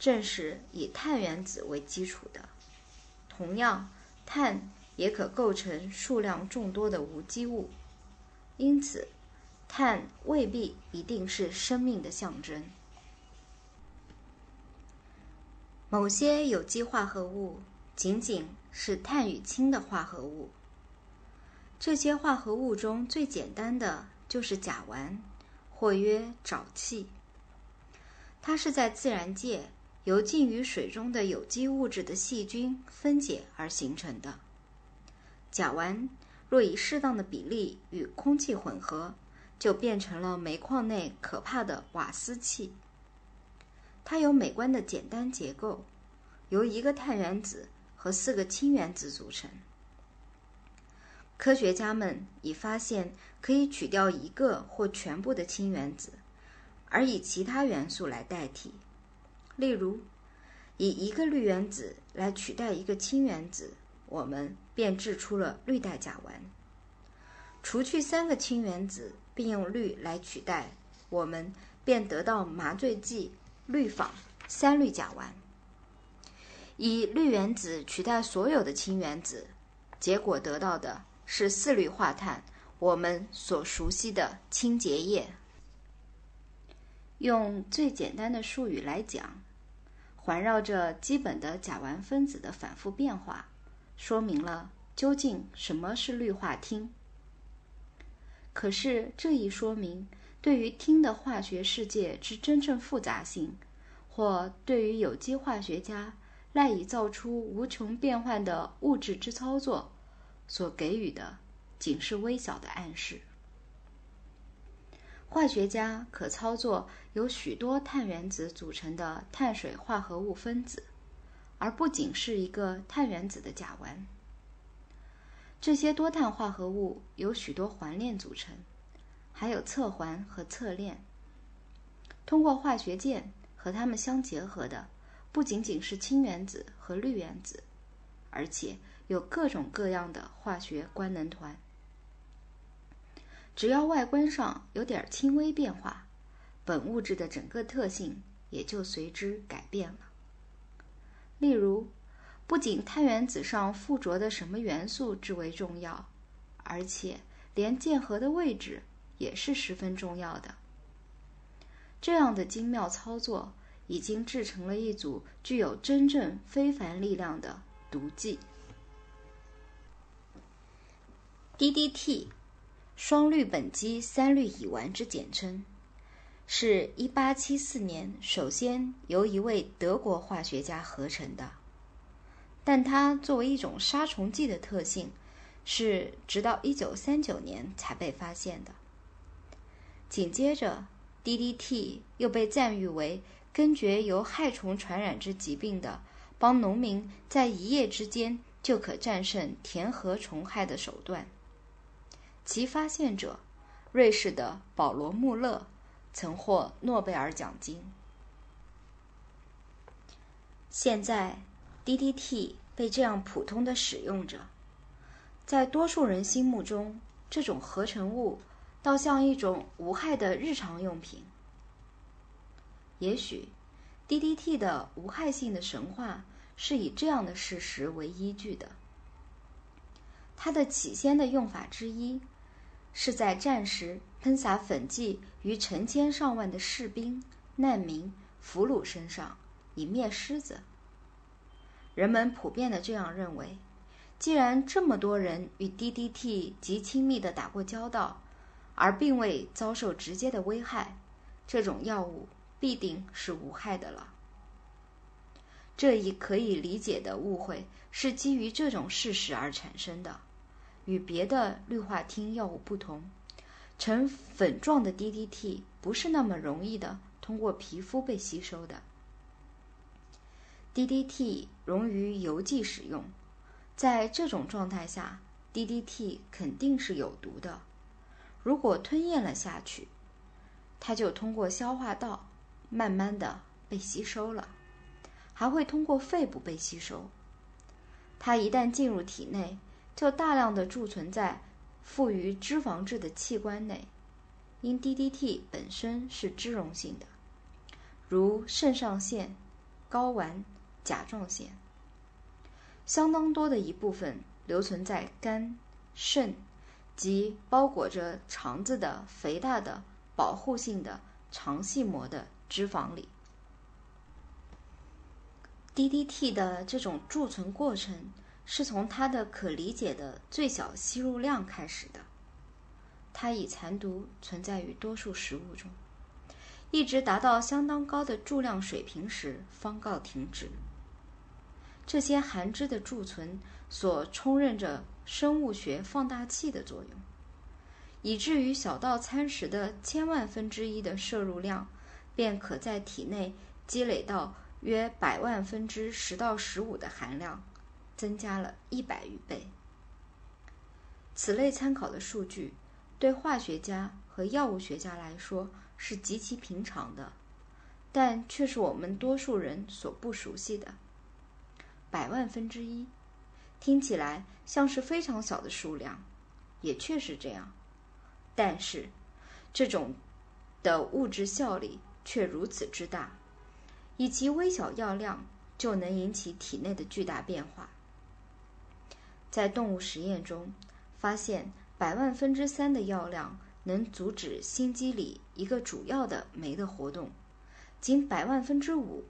正是以碳原子为基础的。同样，碳也可构成数量众多的无机物，因此，碳未必一定是生命的象征。某些有机化合物仅仅是碳与氢的化合物。这些化合物中最简单的就是甲烷，或曰沼气。它是在自然界由浸于水中的有机物质的细菌分解而形成的。甲烷若以适当的比例与空气混合，就变成了煤矿内可怕的瓦斯气。它有美观的简单结构，由一个碳原子和四个氢原子组成。科学家们已发现可以取掉一个或全部的氢原子，而以其他元素来代替。例如，以一个氯原子来取代一个氢原子，我们便制出了氯代甲烷；除去三个氢原子，并用氯来取代，我们便得到麻醉剂。氯仿三氯甲烷，以氯原子取代所有的氢原子，结果得到的是四氯化碳，我们所熟悉的清洁液。用最简单的术语来讲，环绕着基本的甲烷分子的反复变化，说明了究竟什么是氯化氢。可是这一说明。对于氢的化学世界之真正复杂性，或对于有机化学家赖以造出无穷变幻的物质之操作，所给予的仅是微小的暗示。化学家可操作由许多碳原子组成的碳水化合物分子，而不仅是一个碳原子的甲烷。这些多碳化合物由许多环链组成。还有侧环和侧链。通过化学键和它们相结合的，不仅仅是氢原子和氯原子，而且有各种各样的化学官能团。只要外观上有点轻微变化，本物质的整个特性也就随之改变了。例如，不仅碳原子上附着的什么元素至为重要，而且连键合的位置。也是十分重要的。这样的精妙操作已经制成了一组具有真正非凡力量的毒剂 ——DDT，双氯苯基三氯乙烷之简称，是一八七四年首先由一位德国化学家合成的。但它作为一种杀虫剂的特性，是直到一九三九年才被发现的。紧接着，DDT 又被赞誉为根绝由害虫传染之疾病的，帮农民在一夜之间就可战胜田禾虫害的手段。其发现者，瑞士的保罗·穆勒，曾获诺贝尔奖金。现在，DDT 被这样普通的使用着，在多数人心目中，这种合成物。倒像一种无害的日常用品。也许，DDT 的无害性的神话是以这样的事实为依据的：它的起先的用法之一，是在战时喷洒粉剂于成千上万的士兵、难民、俘虏身上，以灭虱子。人们普遍的这样认为：既然这么多人与 DDT 极亲密的打过交道，而并未遭受直接的危害，这种药物必定是无害的了。这一可以理解的误会是基于这种事实而产生的。与别的氯化烃药物不同，呈粉状的 DDT 不是那么容易的通过皮肤被吸收的。DDT 溶于油剂使用，在这种状态下，DDT 肯定是有毒的。如果吞咽了下去，它就通过消化道慢慢的被吸收了，还会通过肺部被吸收。它一旦进入体内，就大量的贮存在富于脂肪质的器官内。因 DDT 本身是脂溶性的，如肾上腺、睾丸、甲状腺，相当多的一部分留存在肝、肾及包裹着肠子的肥大的保护性的肠系膜的脂肪里。DDT 的这种贮存过程是从它的可理解的最小吸入量开始的。它以残毒存在于多数食物中，一直达到相当高的注量水平时方告停止。这些含脂的贮存所充任着生物学放大器的作用，以至于小到餐食的千万分之一的摄入量，便可在体内积累到。约百万分之十到十五的含量，增加了一百余倍。此类参考的数据，对化学家和药物学家来说是极其平常的，但却是我们多数人所不熟悉的。百万分之一，听起来像是非常小的数量，也确实这样。但是，这种的物质效力却如此之大。以其微小药量就能引起体内的巨大变化。在动物实验中，发现百万分之三的药量能阻止心肌里一个主要的酶的活动，仅百万分之五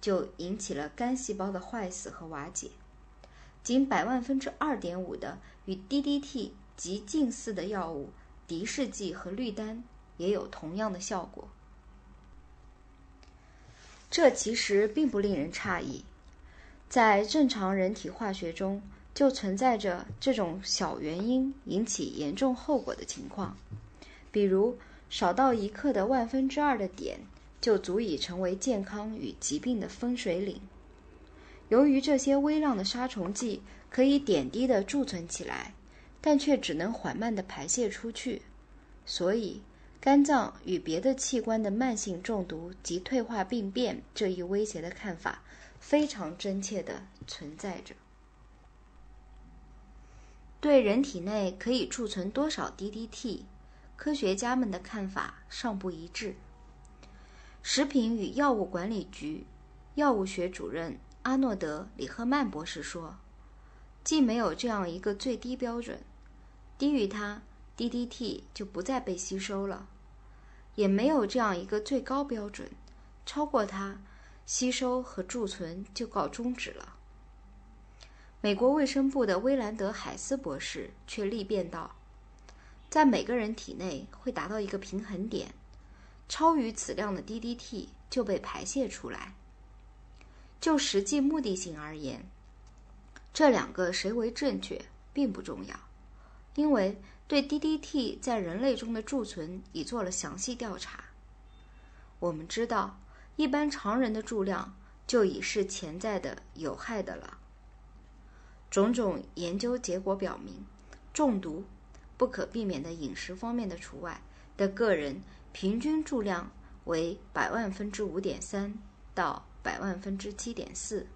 就引起了肝细胞的坏死和瓦解，仅百万分之二点五的与 DDT 极近似的药物敌视剂和氯丹也有同样的效果。这其实并不令人诧异，在正常人体化学中就存在着这种小原因引起严重后果的情况，比如少到一克的万分之二的碘就足以成为健康与疾病的分水岭。由于这些微量的杀虫剂可以点滴的贮存起来，但却只能缓慢的排泄出去，所以。肝脏与别的器官的慢性中毒及退化病变这一威胁的看法，非常真切地存在着。对人体内可以贮存多少 DDT，科学家们的看法尚不一致。食品与药物管理局药物学主任阿诺德·里赫曼博士说：“既没有这样一个最低标准，低于它。” DDT 就不再被吸收了，也没有这样一个最高标准，超过它，吸收和贮存就告终止了。美国卫生部的威兰德·海斯博士却力辩道，在每个人体内会达到一个平衡点，超于此量的 DDT 就被排泄出来。就实际目的性而言，这两个谁为正确并不重要，因为。对 DDT 在人类中的贮存已做了详细调查。我们知道，一般常人的注量就已是潜在的有害的了。种种研究结果表明，中毒不可避免的饮食方面的除外的个人平均注量为百万分之五点三到百万分之七点四，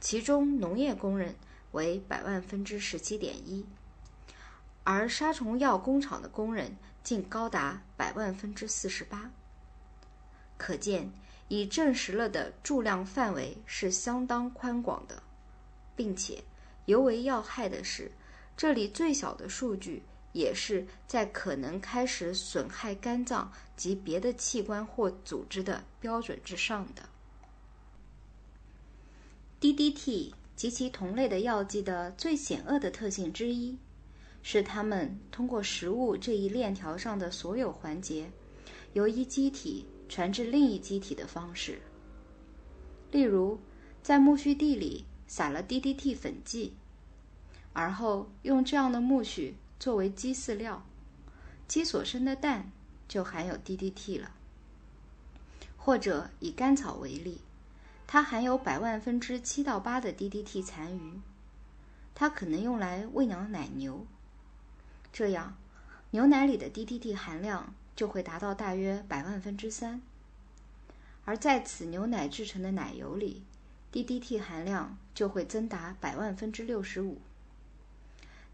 其中农业工人为百万分之十七点一。而杀虫药工厂的工人竟高达百万分之四十八，可见已证实了的注量范围是相当宽广的，并且尤为要害的是，这里最小的数据也是在可能开始损害肝脏及别的器官或组织的标准之上的。DDT 及其同类的药剂的最险恶的特性之一。是它们通过食物这一链条上的所有环节，由一机体传至另一机体的方式。例如，在苜蓿地里撒了 DDT 粉剂，而后用这样的苜蓿作为鸡饲料，鸡所生的蛋就含有 DDT 了。或者以甘草为例，它含有百万分之七到八的 DDT 残余，它可能用来喂养奶牛。这样，牛奶里的 DDT 含量就会达到大约百万分之三，而在此牛奶制成的奶油里，DDT 含量就会增达百万分之六十五。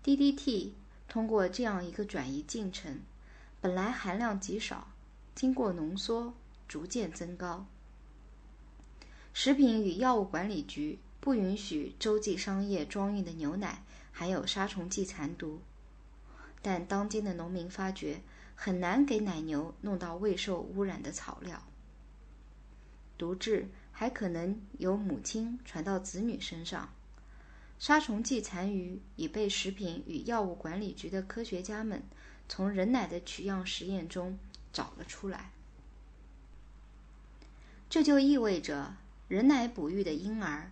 DDT 通过这样一个转移进程，本来含量极少，经过浓缩逐渐增高。食品与药物管理局不允许洲际商业装运的牛奶含有杀虫剂残毒，但当今的农民发觉很难给奶牛弄到未受污染的草料。毒质还可能由母亲传到子女身上。杀虫剂残余已被食品与药物管理局的科学家们从人奶的取样实验中找了出来。这就意味着，人奶哺育的婴儿，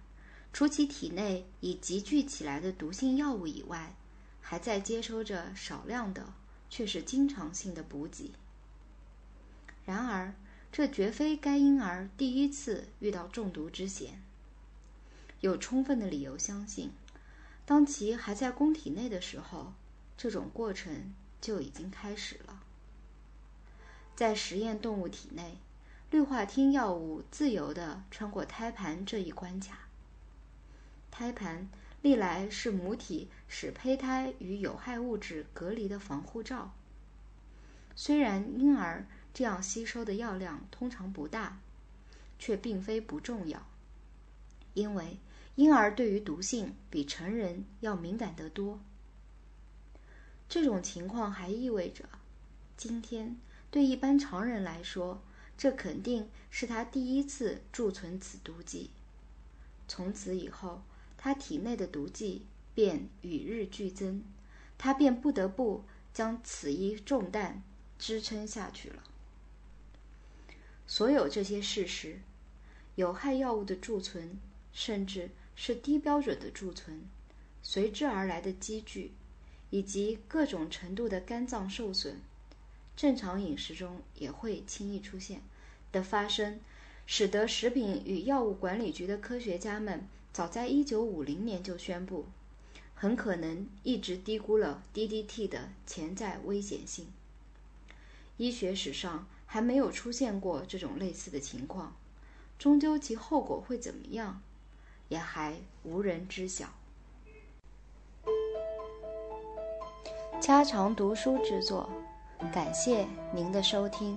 除其体内已集聚起来的毒性药物以外，还在接收着少量的，却是经常性的补给。然而，这绝非该婴儿第一次遇到中毒之险。有充分的理由相信，当其还在宫体内的时候，这种过程就已经开始了。在实验动物体内。氯化烃药物自由地穿过胎盘这一关卡。胎盘历来是母体使胚胎与有害物质隔离的防护罩。虽然婴儿这样吸收的药量通常不大，却并非不重要，因为婴儿对于毒性比成人要敏感得多。这种情况还意味着，今天对一般常人来说。这肯定是他第一次贮存此毒剂。从此以后，他体内的毒剂便与日俱增，他便不得不将此一重担支撑下去了。所有这些事实，有害药物的贮存，甚至是低标准的贮存，随之而来的积聚，以及各种程度的肝脏受损。正常饮食中也会轻易出现的发生，使得食品与药物管理局的科学家们早在1950年就宣布，很可能一直低估了 DDT 的潜在危险性。医学史上还没有出现过这种类似的情况，终究其后果会怎么样，也还无人知晓。家常读书之作。感谢您的收听。